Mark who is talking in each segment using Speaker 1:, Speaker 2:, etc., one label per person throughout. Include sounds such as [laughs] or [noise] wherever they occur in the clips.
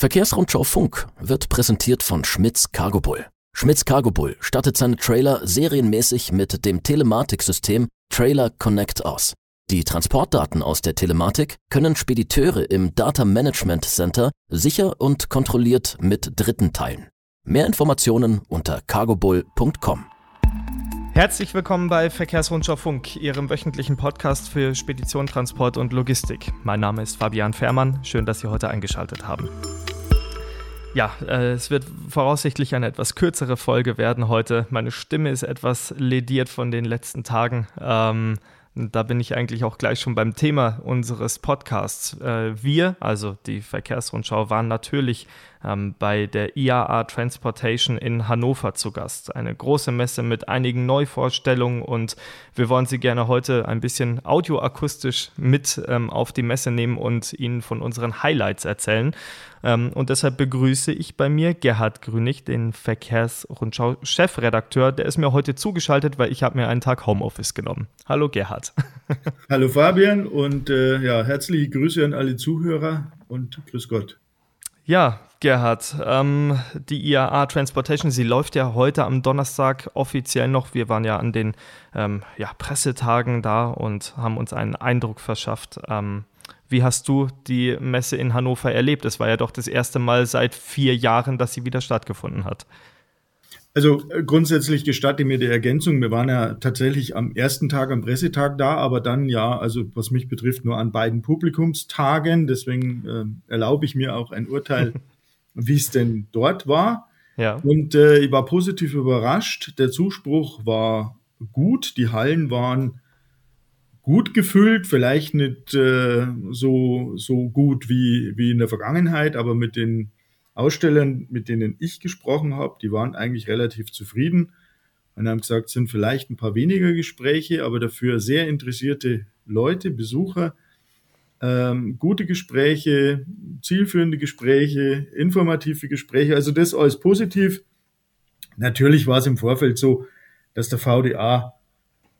Speaker 1: Verkehrsrundschau Funk wird präsentiert von Schmitz Cargo Bull. Schmitz Cargo Bull stattet seine Trailer serienmäßig mit dem Telematiksystem Trailer Connect aus. Die Transportdaten aus der Telematik können Spediteure im Data Management Center sicher und kontrolliert mit Dritten teilen. Mehr Informationen unter cargobull.com.
Speaker 2: Herzlich willkommen bei Verkehrsrundschau Funk, Ihrem wöchentlichen Podcast für Spedition, Transport und Logistik. Mein Name ist Fabian Fährmann. Schön, dass Sie heute eingeschaltet haben. Ja, äh, es wird voraussichtlich eine etwas kürzere Folge werden heute. Meine Stimme ist etwas lediert von den letzten Tagen. Ähm, da bin ich eigentlich auch gleich schon beim Thema unseres Podcasts. Äh, wir, also die Verkehrsrundschau, waren natürlich ähm, bei der IAA Transportation in Hannover zu Gast. Eine große Messe mit einigen Neuvorstellungen und wir wollen Sie gerne heute ein bisschen audioakustisch mit ähm, auf die Messe nehmen und Ihnen von unseren Highlights erzählen. Ähm, und deshalb begrüße ich bei mir Gerhard Grünig, den Verkehrsrundschau-Chefredakteur. Der ist mir heute zugeschaltet, weil ich habe mir einen Tag Homeoffice genommen. Hallo Gerhard. [laughs]
Speaker 3: Hallo Fabian und äh, ja, herzliche Grüße an alle Zuhörer und grüß Gott.
Speaker 2: Ja, Gerhard, ähm, die IAA Transportation, sie läuft ja heute am Donnerstag offiziell noch. Wir waren ja an den ähm, ja, Pressetagen da und haben uns einen Eindruck verschafft. Ähm, wie hast du die Messe in Hannover erlebt? Es war ja doch das erste Mal seit vier Jahren, dass sie wieder stattgefunden hat.
Speaker 3: Also äh, grundsätzlich gestatte mir die Ergänzung. Wir waren ja tatsächlich am ersten Tag, am Pressetag da, aber dann ja, also was mich betrifft, nur an beiden Publikumstagen. Deswegen äh, erlaube ich mir auch ein Urteil [laughs] wie es denn dort war. Ja. Und äh, ich war positiv überrascht. Der Zuspruch war gut. Die Hallen waren gut gefüllt, vielleicht nicht äh, so, so gut wie, wie in der Vergangenheit, aber mit den Ausstellern, mit denen ich gesprochen habe, die waren eigentlich relativ zufrieden und haben gesagt, es sind vielleicht ein paar weniger Gespräche, aber dafür sehr interessierte Leute, Besucher, ähm, gute Gespräche, zielführende Gespräche, informative Gespräche, also das alles positiv. Natürlich war es im Vorfeld so, dass der VDA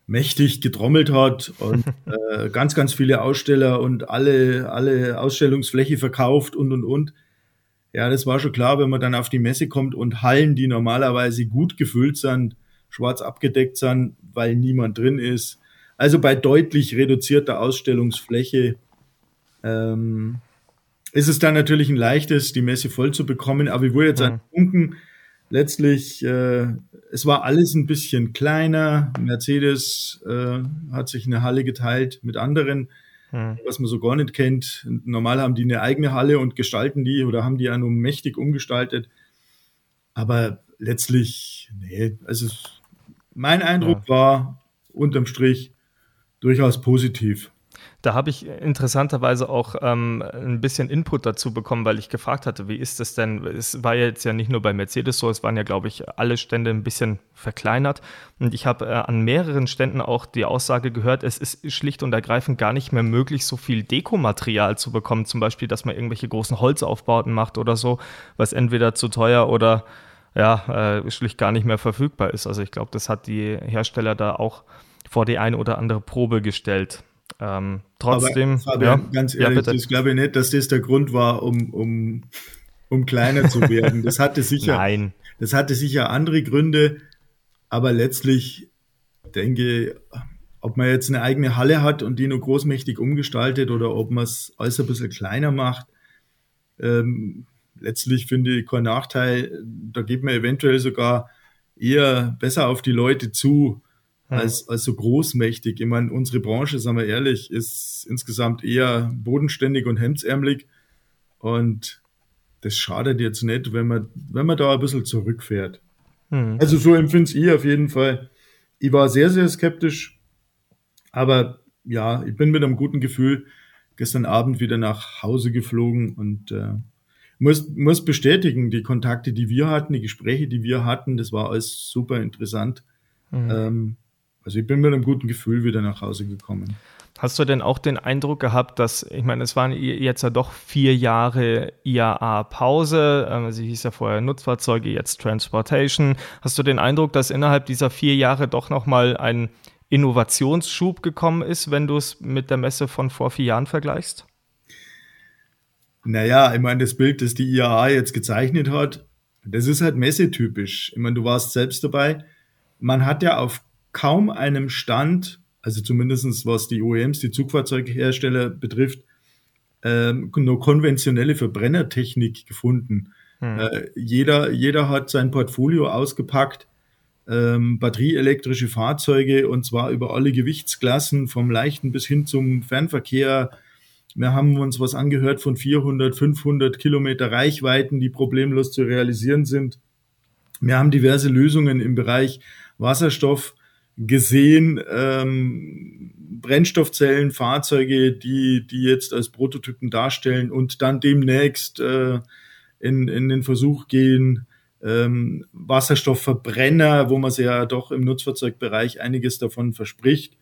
Speaker 3: mächtig getrommelt hat und [laughs] äh, ganz, ganz viele Aussteller und alle, alle Ausstellungsfläche verkauft und, und, und. Ja, das war schon klar, wenn man dann auf die Messe kommt und Hallen, die normalerweise gut gefüllt sind, schwarz abgedeckt sind, weil niemand drin ist. Also bei deutlich reduzierter Ausstellungsfläche ähm, ist es dann natürlich ein leichtes, die Messe voll zu bekommen. Aber ich wurde jetzt mhm. an Punkten letztlich, äh, es war alles ein bisschen kleiner. Mercedes äh, hat sich eine Halle geteilt mit anderen, mhm. was man so gar nicht kennt. Normal haben die eine eigene Halle und gestalten die oder haben die ja nur mächtig umgestaltet. Aber letztlich, nee, also mein Eindruck ja. war unterm Strich durchaus positiv.
Speaker 2: Da habe ich interessanterweise auch ähm, ein bisschen Input dazu bekommen, weil ich gefragt hatte, wie ist das denn? Es war jetzt ja nicht nur bei Mercedes so, es waren ja, glaube ich, alle Stände ein bisschen verkleinert. Und ich habe äh, an mehreren Ständen auch die Aussage gehört, es ist schlicht und ergreifend gar nicht mehr möglich, so viel Dekomaterial zu bekommen. Zum Beispiel, dass man irgendwelche großen Holzaufbauten macht oder so, was entweder zu teuer oder ja, äh, schlicht gar nicht mehr verfügbar ist. Also ich glaube, das hat die Hersteller da auch vor die eine oder andere Probe gestellt. Ähm, trotzdem,
Speaker 3: Aber, Fabian, ja, ganz ehrlich, ja, ich glaube nicht, dass das der Grund war, um, um, um kleiner zu werden. Das hatte sicher, Nein. das hatte sicher andere Gründe, aber letztlich denke, ob man jetzt eine eigene Halle hat und die nur großmächtig umgestaltet oder ob man es alles ein bisschen kleiner macht, ähm, letztlich finde ich kein Nachteil. Da geht man eventuell sogar eher besser auf die Leute zu, als, als so großmächtig. Ich meine, unsere Branche, sagen wir ehrlich, ist insgesamt eher bodenständig und hemdsärmelig. Und das schadet jetzt nicht, wenn man, wenn man da ein bisschen zurückfährt. Mhm. Also so empfinde ich auf jeden Fall. Ich war sehr, sehr skeptisch, aber ja, ich bin mit einem guten Gefühl gestern Abend wieder nach Hause geflogen und äh, muss, muss bestätigen, die Kontakte, die wir hatten, die Gespräche, die wir hatten, das war alles super interessant. Mhm. Ähm, also ich bin mit einem guten Gefühl wieder nach Hause gekommen.
Speaker 2: Hast du denn auch den Eindruck gehabt, dass, ich meine, es waren jetzt ja doch vier Jahre IAA-Pause, ähm, sie hieß ja vorher Nutzfahrzeuge, jetzt Transportation. Hast du den Eindruck, dass innerhalb dieser vier Jahre doch nochmal ein Innovationsschub gekommen ist, wenn du es mit der Messe von vor vier Jahren vergleichst?
Speaker 3: Naja, ich meine, das Bild, das die IAA jetzt gezeichnet hat, das ist halt messetypisch. Ich meine, du warst selbst dabei. Man hat ja auf kaum einem Stand, also zumindestens was die OEMs, die Zugfahrzeughersteller betrifft, ähm, nur konventionelle Verbrennertechnik gefunden. Hm. Äh, jeder, jeder hat sein Portfolio ausgepackt, ähm, batterieelektrische Fahrzeuge und zwar über alle Gewichtsklassen, vom leichten bis hin zum Fernverkehr. Wir haben uns was angehört von 400, 500 Kilometer Reichweiten, die problemlos zu realisieren sind. Wir haben diverse Lösungen im Bereich Wasserstoff gesehen, ähm, Brennstoffzellen, Fahrzeuge, die, die jetzt als Prototypen darstellen und dann demnächst äh, in, in den Versuch gehen, ähm, Wasserstoffverbrenner, wo man sich ja doch im Nutzfahrzeugbereich einiges davon verspricht.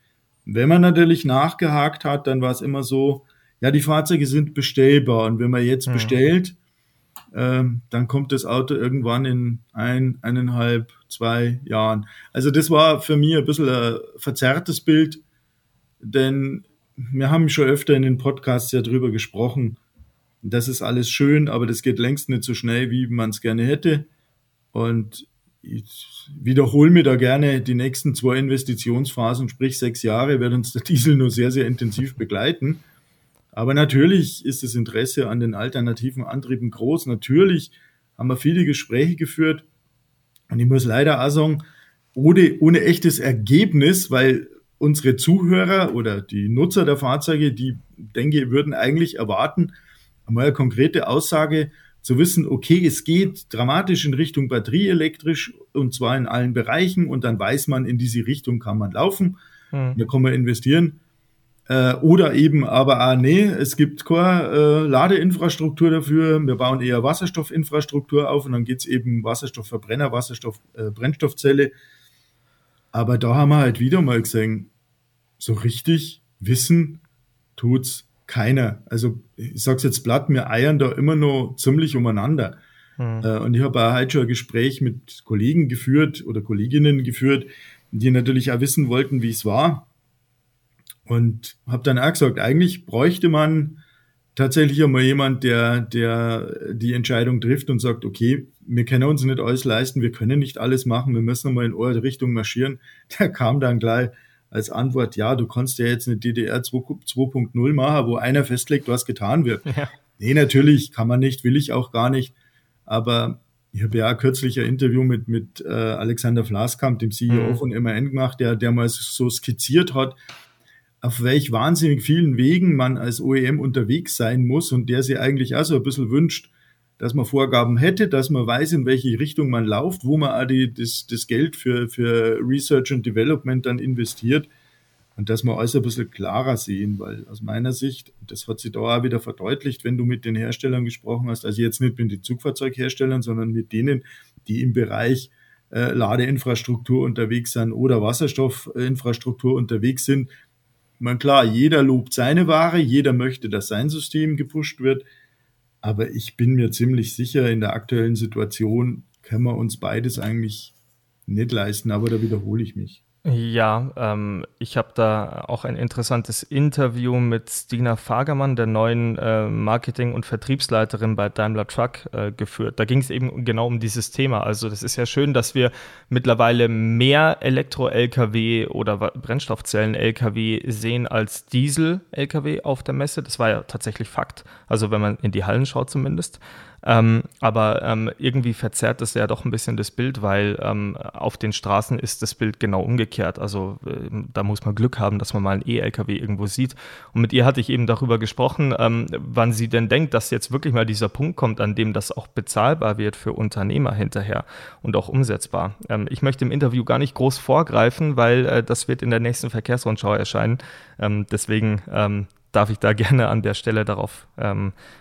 Speaker 3: Wenn man natürlich nachgehakt hat, dann war es immer so, ja, die Fahrzeuge sind bestellbar und wenn man jetzt ja. bestellt, ähm, dann kommt das Auto irgendwann in ein, eineinhalb, zwei Jahren. Also das war für mich ein bisschen ein verzerrtes Bild, denn wir haben schon öfter in den Podcasts ja drüber gesprochen, das ist alles schön, aber das geht längst nicht so schnell, wie man es gerne hätte. Und ich wiederhole mir da gerne die nächsten zwei Investitionsphasen, sprich sechs Jahre, wird uns der Diesel nur sehr, sehr intensiv begleiten. Aber natürlich ist das Interesse an den alternativen Antrieben groß. Natürlich haben wir viele Gespräche geführt. Und ich muss leider auch sagen, ohne, ohne echtes Ergebnis, weil unsere Zuhörer oder die Nutzer der Fahrzeuge, die denke, würden eigentlich erwarten, einmal eine konkrete Aussage zu wissen, okay, es geht dramatisch in Richtung batterieelektrisch und zwar in allen Bereichen und dann weiß man, in diese Richtung kann man laufen, hm. da kann man investieren. Äh, oder eben aber, ah, nee, es gibt keine äh, Ladeinfrastruktur dafür, wir bauen eher Wasserstoffinfrastruktur auf und dann geht's eben Wasserstoffverbrenner, Wasserstoffbrennstoffzelle. Äh, aber da haben wir halt wieder mal gesehen, so richtig wissen tut's keiner. Also ich sag's jetzt platt, wir eiern da immer noch ziemlich umeinander. Mhm. und ich habe auch heute schon ein Gespräch mit Kollegen geführt oder Kolleginnen geführt, die natürlich auch wissen wollten, wie es war. Und habe dann auch gesagt, eigentlich bräuchte man tatsächlich einmal jemand, der, der die Entscheidung trifft und sagt, okay, wir können uns nicht alles leisten, wir können nicht alles machen, wir müssen mal in eure Richtung marschieren. [laughs] Der kam dann gleich, als Antwort, ja, du kannst ja jetzt eine DDR 2.0 machen, wo einer festlegt, was getan wird. Ja. Nee, natürlich kann man nicht, will ich auch gar nicht. Aber ich habe ja kürzlich ein Interview mit, mit äh, Alexander Flaskamp, dem CEO mhm. von MAN gemacht, der, der mal so skizziert hat, auf welch wahnsinnig vielen Wegen man als OEM unterwegs sein muss und der sich eigentlich auch so ein bisschen wünscht, dass man Vorgaben hätte, dass man weiß, in welche Richtung man läuft, wo man auch die, das, das Geld für, für Research und Development dann investiert und dass man alles ein bisschen klarer sehen, weil aus meiner Sicht, das hat sich da auch wieder verdeutlicht, wenn du mit den Herstellern gesprochen hast, also jetzt nicht mit den Zugfahrzeugherstellern, sondern mit denen, die im Bereich äh, Ladeinfrastruktur unterwegs sind oder Wasserstoffinfrastruktur unterwegs sind. Man klar, jeder lobt seine Ware, jeder möchte, dass sein System gepusht wird. Aber ich bin mir ziemlich sicher, in der aktuellen Situation können wir uns beides eigentlich nicht leisten, aber da wiederhole ich mich.
Speaker 2: Ja, ähm, ich habe da auch ein interessantes Interview mit Stina Fagermann, der neuen äh, Marketing- und Vertriebsleiterin bei Daimler Truck, äh, geführt. Da ging es eben genau um dieses Thema. Also das ist ja schön, dass wir mittlerweile mehr Elektro-Lkw oder Brennstoffzellen-Lkw sehen als Diesel-Lkw auf der Messe. Das war ja tatsächlich Fakt. Also wenn man in die Hallen schaut zumindest. Ähm, aber ähm, irgendwie verzerrt das ja doch ein bisschen das Bild, weil ähm, auf den Straßen ist das Bild genau umgekehrt. Also äh, da muss man Glück haben, dass man mal einen E-LKW irgendwo sieht. Und mit ihr hatte ich eben darüber gesprochen, ähm, wann sie denn denkt, dass jetzt wirklich mal dieser Punkt kommt, an dem das auch bezahlbar wird für Unternehmer hinterher und auch umsetzbar. Ähm, ich möchte im Interview gar nicht groß vorgreifen, weil äh, das wird in der nächsten Verkehrsrundschau erscheinen. Ähm, deswegen darf ich da [laughs] gerne an der Stelle darauf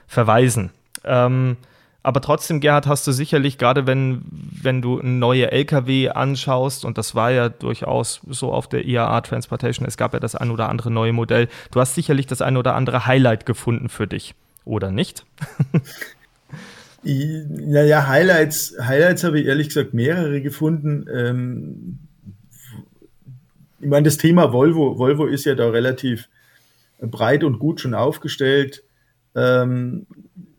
Speaker 2: verweisen. Ähm, aber trotzdem, Gerhard, hast du sicherlich, gerade wenn, wenn du neue Lkw anschaust, und das war ja durchaus so auf der IAA Transportation, es gab ja das ein oder andere neue Modell, du hast sicherlich das ein oder andere Highlight gefunden für dich, oder nicht? [laughs]
Speaker 3: Naja, Highlights, Highlights habe ich ehrlich gesagt mehrere gefunden. Ähm, ich meine, das Thema Volvo, Volvo ist ja da relativ breit und gut schon aufgestellt. Ähm,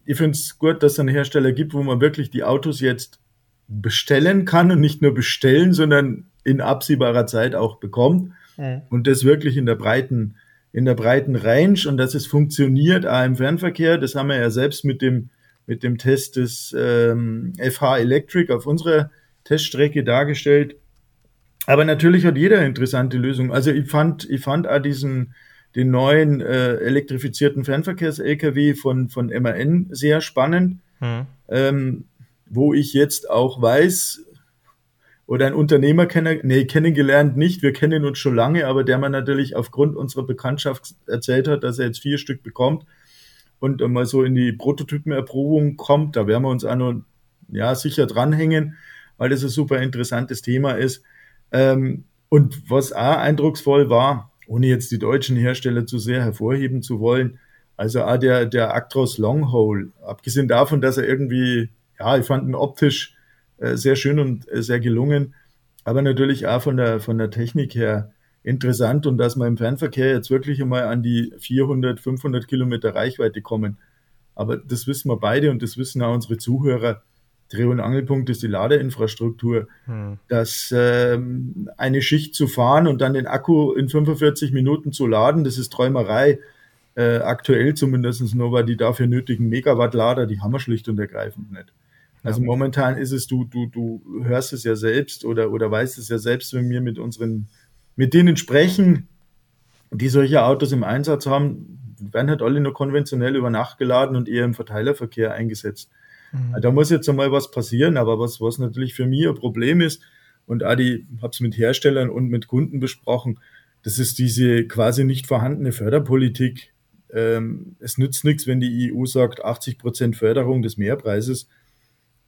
Speaker 3: ich finde es gut, dass es einen Hersteller gibt, wo man wirklich die Autos jetzt bestellen kann und nicht nur bestellen, sondern in absehbarer Zeit auch bekommt. Mhm. Und das wirklich in der breiten, in der breiten Range und dass es funktioniert auch im Fernverkehr. Das haben wir ja selbst mit dem, mit dem Test des ähm, FH Electric auf unserer Teststrecke dargestellt. Aber natürlich hat jeder interessante Lösungen. Also ich fand, ich fand auch diesen, den neuen äh, elektrifizierten Fernverkehrs-LKW von, von MAN sehr spannend, mhm. ähm, wo ich jetzt auch weiß, oder ein Unternehmer kenn nee, kennengelernt nicht, wir kennen uns schon lange, aber der man natürlich aufgrund unserer Bekanntschaft erzählt hat, dass er jetzt vier Stück bekommt und mal so in die Prototypenerprobung kommt, da werden wir uns auch noch ja, sicher dranhängen, weil das ein super interessantes Thema ist. Ähm, und was auch eindrucksvoll war, ohne jetzt die deutschen Hersteller zu sehr hervorheben zu wollen, also auch der, der Actros Longhole, abgesehen davon, dass er irgendwie, ja, ich fand ihn optisch äh, sehr schön und äh, sehr gelungen, aber natürlich auch von der, von der Technik her interessant und dass wir im Fernverkehr jetzt wirklich einmal an die 400, 500 Kilometer Reichweite kommen. Aber das wissen wir beide und das wissen auch unsere Zuhörer. Dreh- und Angelpunkt ist die Ladeinfrastruktur. Hm. Dass ähm, eine Schicht zu fahren und dann den Akku in 45 Minuten zu laden, das ist Träumerei. Äh, aktuell zumindest nur, weil die dafür nötigen Megawatt-Lader, die haben wir schlicht und ergreifend nicht. Also momentan ist es, du, du, du hörst es ja selbst oder, oder weißt es ja selbst, wenn wir mit unseren, mit denen sprechen, die solche Autos im Einsatz haben, werden halt alle nur konventionell über Nacht geladen und eher im Verteilerverkehr eingesetzt. Mhm. Da muss jetzt einmal was passieren, aber was, was natürlich für mich ein Problem ist, und Adi habe es mit Herstellern und mit Kunden besprochen, das ist diese quasi nicht vorhandene Förderpolitik. Ähm, es nützt nichts, wenn die EU sagt 80 Prozent Förderung des Mehrpreises.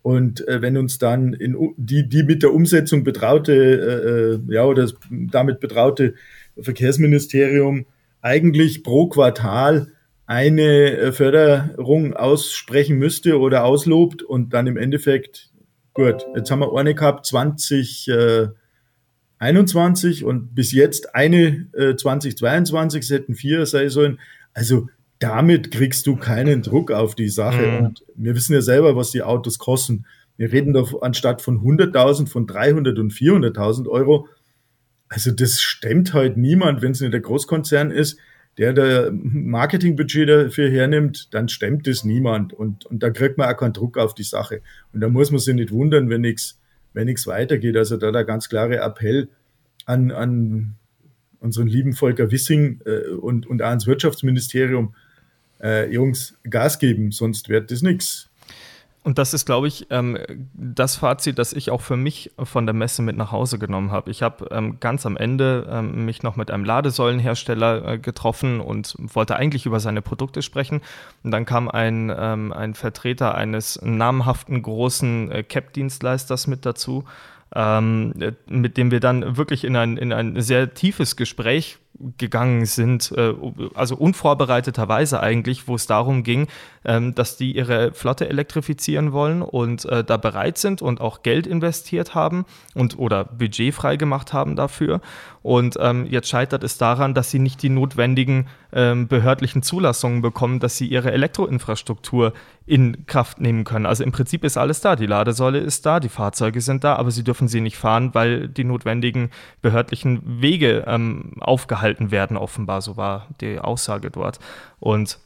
Speaker 3: Und äh, wenn uns dann in die, die mit der Umsetzung betraute, äh, äh ja, oder das damit betraute Verkehrsministerium eigentlich pro Quartal eine äh, Förderung aussprechen müsste oder auslobt und dann im Endeffekt, gut, jetzt haben wir eine gehabt, 2021 äh, und bis jetzt eine äh, 2022, es hätten vier sein sollen. Also damit kriegst du keinen Druck auf die Sache. Mhm. Und wir wissen ja selber, was die Autos kosten. Wir reden da anstatt von 100.000, von 300 und 400.000 Euro. Also das stemmt halt niemand, wenn es nicht der Großkonzern ist der der Marketingbudget dafür hernimmt, dann stemmt es niemand und, und da kriegt man auch keinen Druck auf die Sache. Und da muss man sich nicht wundern, wenn nichts wenn weitergeht. Also da der ganz klare Appell an, an unseren lieben Volker Wissing äh, und, und auch ans Wirtschaftsministerium, äh, Jungs, Gas geben, sonst wird das nichts.
Speaker 2: Und das ist, glaube ich, ähm, das Fazit, das ich auch für mich von der Messe mit nach Hause genommen habe. Ich habe ähm, ganz am Ende ähm, mich noch mit einem Ladesäulenhersteller äh, getroffen und wollte eigentlich über seine Produkte sprechen. Und dann kam ein, ähm, ein Vertreter eines namhaften großen äh, CAP-Dienstleisters mit dazu, ähm, mit dem wir dann wirklich in ein, in ein sehr tiefes Gespräch gegangen sind, äh, also unvorbereiteterweise eigentlich, wo es darum ging, ähm, dass die ihre Flotte elektrifizieren wollen und äh, da bereit sind und auch Geld investiert haben und oder Budget freigemacht haben dafür. Und ähm, jetzt scheitert es daran, dass sie nicht die notwendigen ähm, behördlichen Zulassungen bekommen, dass sie ihre Elektroinfrastruktur in Kraft nehmen können. Also im Prinzip ist alles da. Die Ladesäule ist da, die Fahrzeuge sind da, aber sie dürfen sie nicht fahren, weil die notwendigen behördlichen Wege ähm, aufgehalten werden, offenbar. So war die Aussage dort. Und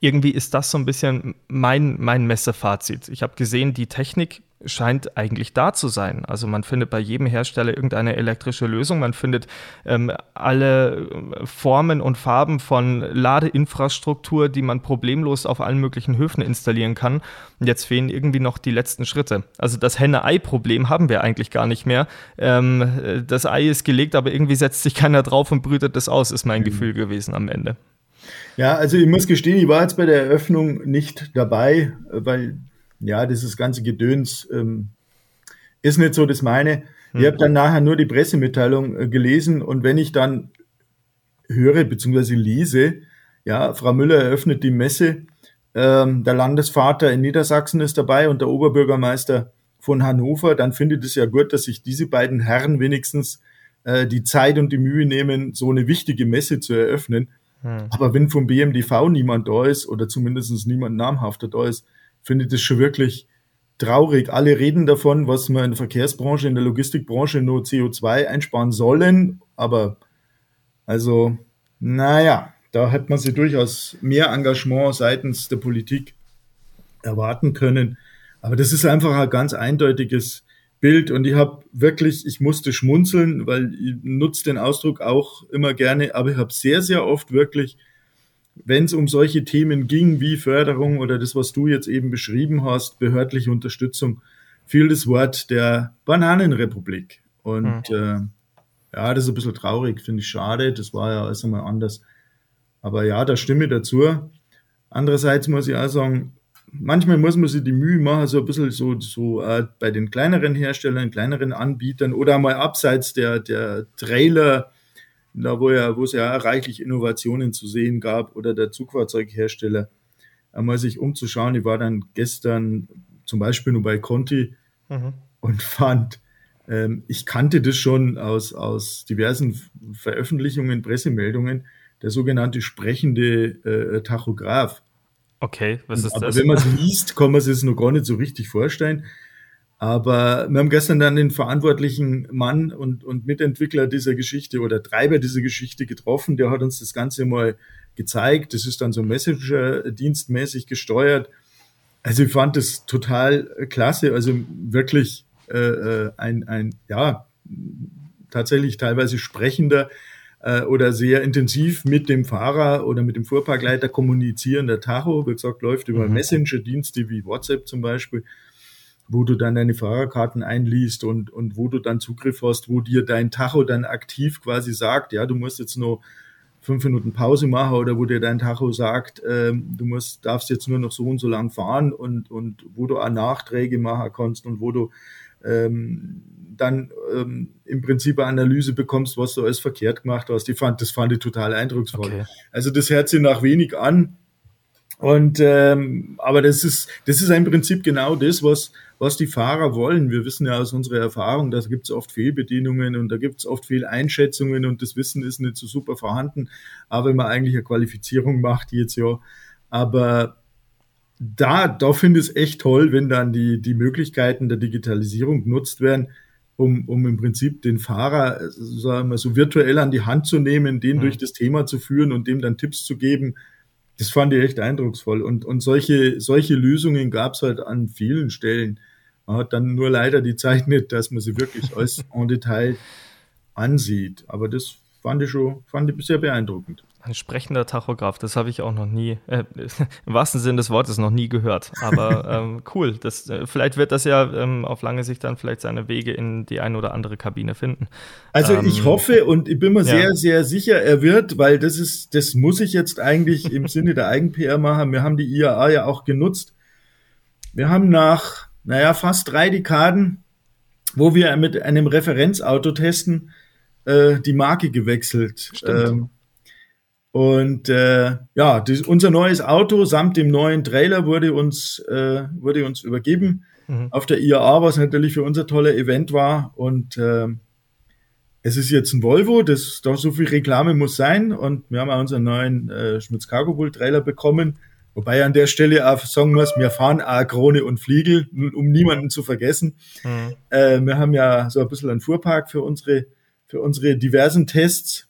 Speaker 2: irgendwie ist das so ein bisschen mein, mein Messefazit. Ich habe gesehen, die Technik scheint eigentlich da zu sein. Also man findet bei jedem Hersteller irgendeine elektrische Lösung. Man findet ähm, alle Formen und Farben von Ladeinfrastruktur, die man problemlos auf allen möglichen Höfen installieren kann. Und jetzt fehlen irgendwie noch die letzten Schritte. Also das Henne-Ei-Problem haben wir eigentlich gar nicht mehr. Ähm, das Ei ist gelegt, aber irgendwie setzt sich keiner drauf und brütet das aus, ist mein mhm. Gefühl gewesen am Ende.
Speaker 3: Ja, also ich muss gestehen, ich war jetzt bei der Eröffnung nicht dabei, weil ja, dieses ganze Gedöns ähm, ist nicht so das meine. Ich habe dann nachher nur die Pressemitteilung äh, gelesen und wenn ich dann höre bzw. lese, ja, Frau Müller eröffnet die Messe, ähm, der Landesvater in Niedersachsen ist dabei und der Oberbürgermeister von Hannover, dann findet es ja gut, dass sich diese beiden Herren wenigstens äh, die Zeit und die Mühe nehmen, so eine wichtige Messe zu eröffnen. Hm. Aber wenn vom BMDV niemand da ist oder zumindest niemand namhafter da ist, finde ich das schon wirklich traurig. Alle reden davon, was wir in der Verkehrsbranche, in der Logistikbranche nur CO2 einsparen sollen, aber also, naja, da hätte man sich durchaus mehr Engagement seitens der Politik erwarten können. Aber das ist einfach ein ganz eindeutiges Bild und ich habe wirklich, ich musste schmunzeln, weil ich nutze den Ausdruck auch immer gerne, aber ich habe sehr, sehr oft wirklich, wenn es um solche Themen ging wie Förderung oder das, was du jetzt eben beschrieben hast, behördliche Unterstützung, fiel das Wort der Bananenrepublik. Und mhm. äh, ja, das ist ein bisschen traurig, finde ich schade. Das war ja alles einmal anders. Aber ja, da stimme ich dazu. Andererseits muss ich auch sagen, manchmal muss man sich die Mühe machen, so ein bisschen so, so äh, bei den kleineren Herstellern, kleineren Anbietern oder mal abseits der, der Trailer, da wo ja, wo es ja reichlich Innovationen zu sehen gab oder der Zugfahrzeughersteller, einmal sich umzuschauen. Ich war dann gestern zum Beispiel nur bei Conti mhm. und fand, ähm, ich kannte das schon aus, aus diversen Veröffentlichungen, Pressemeldungen, der sogenannte sprechende äh, Tachograph.
Speaker 2: Okay, was ist
Speaker 3: Aber
Speaker 2: das?
Speaker 3: Wenn man es liest, kann man es noch gar nicht so richtig vorstellen. Aber wir haben gestern dann den verantwortlichen Mann und, und Mitentwickler dieser Geschichte oder Treiber dieser Geschichte getroffen. Der hat uns das Ganze mal gezeigt. Das ist dann so Messenger-dienstmäßig gesteuert. Also ich fand das total klasse. Also wirklich äh, äh ein, ein, ja, tatsächlich teilweise sprechender äh, oder sehr intensiv mit dem Fahrer oder mit dem Fuhrparkleiter kommunizierender Tacho, wie gesagt, läuft über mhm. Messenger-Dienste wie WhatsApp zum Beispiel, wo du dann deine Fahrerkarten einliest und, und wo du dann Zugriff hast, wo dir dein Tacho dann aktiv quasi sagt, ja, du musst jetzt nur fünf Minuten Pause machen oder wo dir dein Tacho sagt, ähm, du musst, darfst jetzt nur noch so und so lang fahren und, und wo du auch Nachträge machen kannst und wo du ähm, dann ähm, im Prinzip eine Analyse bekommst, was du alles verkehrt gemacht hast. Die fand, das fand ich total eindrucksvoll. Okay. Also das hört sich nach wenig an. Und ähm, aber das ist das ist im Prinzip genau das, was was die Fahrer wollen. Wir wissen ja aus unserer Erfahrung, da gibt es oft Fehlbedienungen und da gibt es oft Fehleinschätzungen und das Wissen ist nicht so super vorhanden. Aber wenn man eigentlich eine Qualifizierung macht jetzt ja, aber da, da finde ich es echt toll, wenn dann die, die Möglichkeiten der Digitalisierung genutzt werden, um, um im Prinzip den Fahrer sagen wir, so virtuell an die Hand zu nehmen, den mhm. durch das Thema zu führen und dem dann Tipps zu geben. Das fand ich echt eindrucksvoll. Und, und solche, solche Lösungen gab es halt an vielen Stellen. Man hat dann nur leider die Zeit nicht, dass man sie wirklich [laughs] als en Detail ansieht. Aber das fand ich schon, fand ich sehr beeindruckend.
Speaker 2: Ein sprechender Tachograph, das habe ich auch noch nie, äh, [laughs] im wahrsten Sinne des Wortes noch nie gehört. Aber [laughs] ähm, cool, das, äh, vielleicht wird das ja ähm, auf lange Sicht dann vielleicht seine Wege in die eine oder andere Kabine finden.
Speaker 3: Also ähm, ich hoffe und ich bin mir ja. sehr, sehr sicher, er wird, weil das ist, das muss ich jetzt eigentlich im [laughs] Sinne der Eigen-PR machen. Wir haben die IAA ja auch genutzt. Wir haben nach, naja, fast drei Dekaden, wo wir mit einem Referenzauto testen, äh, die Marke gewechselt.
Speaker 2: Stimmt. Ähm,
Speaker 3: und äh, ja, das, unser neues Auto samt dem neuen Trailer wurde uns, äh, wurde uns übergeben mhm. auf der IAA, was natürlich für unser toller Event war. Und äh, es ist jetzt ein Volvo, das doch so viel Reklame muss sein. Und wir haben auch unseren neuen äh, Schmitz Cargo Bull Trailer bekommen. Wobei an der Stelle auch sagen muss, wir fahren auch Krone und Fliegel, um niemanden zu vergessen. Mhm. Äh, wir haben ja so ein bisschen einen Fuhrpark für unsere, für unsere diversen Tests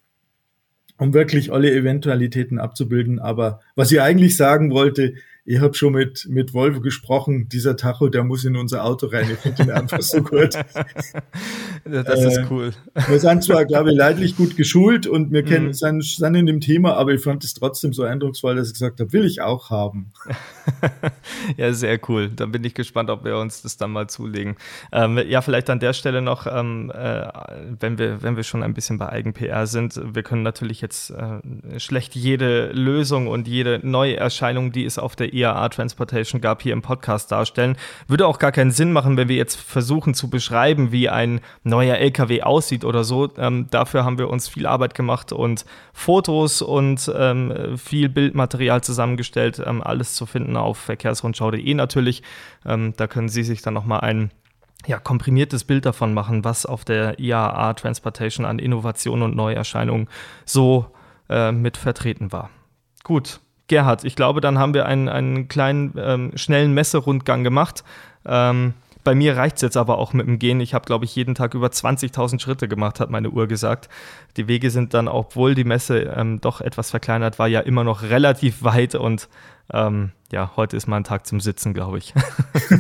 Speaker 3: um wirklich alle Eventualitäten abzubilden. Aber was ich eigentlich sagen wollte, ich habe schon mit, mit Volvo gesprochen, dieser Tacho, der muss in unser Auto rein. Ich finde ihn einfach so gut. [laughs]
Speaker 2: das ist äh, cool.
Speaker 3: Wir sind zwar, glaube ich, leidlich gut geschult und wir kennen, mhm. sind, sind in dem Thema, aber ich fand es trotzdem so eindrucksvoll, dass ich gesagt habe, will ich auch haben. [laughs]
Speaker 2: ja, sehr cool. Dann bin ich gespannt, ob wir uns das dann mal zulegen. Ähm, ja, vielleicht an der Stelle noch, ähm, äh, wenn, wir, wenn wir schon ein bisschen bei Eigen-PR sind, wir können natürlich jetzt äh, schlecht jede Lösung und jede neue Erscheinung, die es auf der IAA Transportation gab, hier im Podcast darstellen. Würde auch gar keinen Sinn machen, wenn wir jetzt versuchen zu beschreiben, wie ein neuer LKW aussieht oder so. Ähm, dafür haben wir uns viel Arbeit gemacht und Fotos und ähm, viel Bildmaterial zusammengestellt, ähm, alles zu finden auf verkehrsrundschau.de natürlich. Ähm, da können Sie sich dann nochmal ein ja, komprimiertes Bild davon machen, was auf der IAA Transportation an Innovationen und Neuerscheinungen so äh, mit vertreten war. Gut, Gerhard, ich glaube, dann haben wir einen, einen kleinen, ähm, schnellen Messerundgang gemacht. Ähm, bei mir reicht es jetzt aber auch mit dem Gehen. Ich habe, glaube ich, jeden Tag über 20.000 Schritte gemacht, hat meine Uhr gesagt. Die Wege sind dann, obwohl die Messe ähm, doch etwas verkleinert war, ja immer noch relativ weit und ähm, ja, heute ist mal ein Tag zum Sitzen, glaube ich.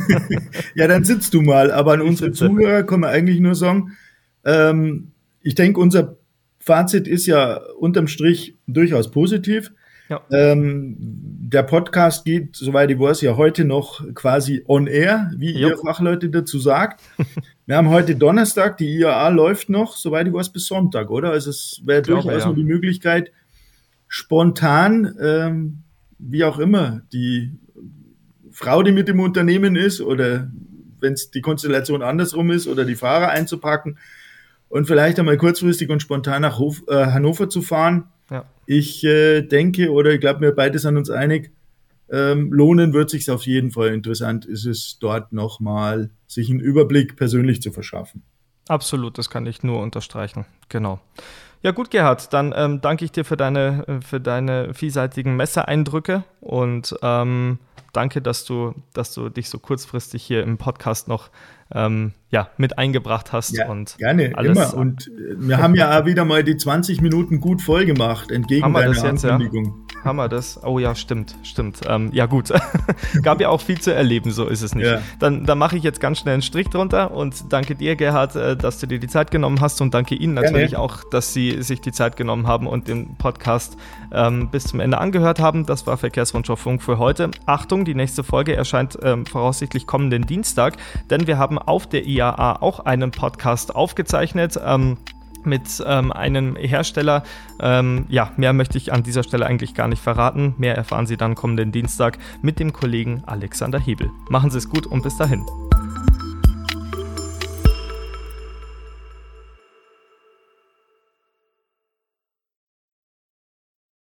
Speaker 2: [laughs]
Speaker 3: ja, dann sitzt du mal. Aber an unsere Zuhörer kann man eigentlich nur sagen, ähm, ich denke, unser Fazit ist ja unterm Strich durchaus positiv. Ja. Ähm, der Podcast geht, soweit ich weiß, ja heute noch quasi on air, wie jo. ihr Fachleute dazu sagt. [laughs] Wir haben heute Donnerstag, die IAA läuft noch, soweit ich weiß, bis Sonntag, oder? Also es wäre durchaus ja. noch die Möglichkeit, spontan, ähm, wie auch immer, die Frau, die mit dem Unternehmen ist, oder wenn es die Konstellation andersrum ist, oder die Fahrer einzupacken und vielleicht einmal kurzfristig und spontan nach Hof, äh, Hannover zu fahren ja. Ich äh, denke, oder ich glaube, wir beide sind uns einig, ähm, lohnen wird sich auf jeden Fall. Interessant ist es dort nochmal, sich einen Überblick persönlich zu verschaffen.
Speaker 2: Absolut, das kann ich nur unterstreichen. Genau. Ja gut, Gerhard, dann ähm, danke ich dir für deine, äh, für deine vielseitigen Messeeindrücke und ähm, danke, dass du, dass du dich so kurzfristig hier im Podcast noch ähm, ja, mit eingebracht hast.
Speaker 3: Ja,
Speaker 2: und
Speaker 3: gerne, alles. immer. Und äh, wir haben ja auch wieder mal die 20 Minuten gut voll gemacht, entgegen deiner jetzt, Ankündigung.
Speaker 2: Ja? Haben wir das? Oh ja, stimmt, stimmt. Ähm, ja gut, [laughs] gab ja auch viel zu erleben, so ist es nicht. Ja. Dann, dann mache ich jetzt ganz schnell einen Strich drunter und danke dir, Gerhard, äh, dass du dir die Zeit genommen hast und danke Ihnen natürlich gerne. auch, dass Sie sich die Zeit genommen haben und den Podcast ähm, bis zum Ende angehört haben. Das war Verkehrsrundschau Funk für heute. Achtung, die nächste Folge erscheint ähm, voraussichtlich kommenden Dienstag, denn wir haben auf der IAA auch einen Podcast aufgezeichnet. Ähm, mit ähm, einem Hersteller. Ähm, ja, mehr möchte ich an dieser Stelle eigentlich gar nicht verraten. Mehr erfahren Sie dann kommenden Dienstag mit dem Kollegen Alexander Hebel. Machen Sie es gut und bis dahin.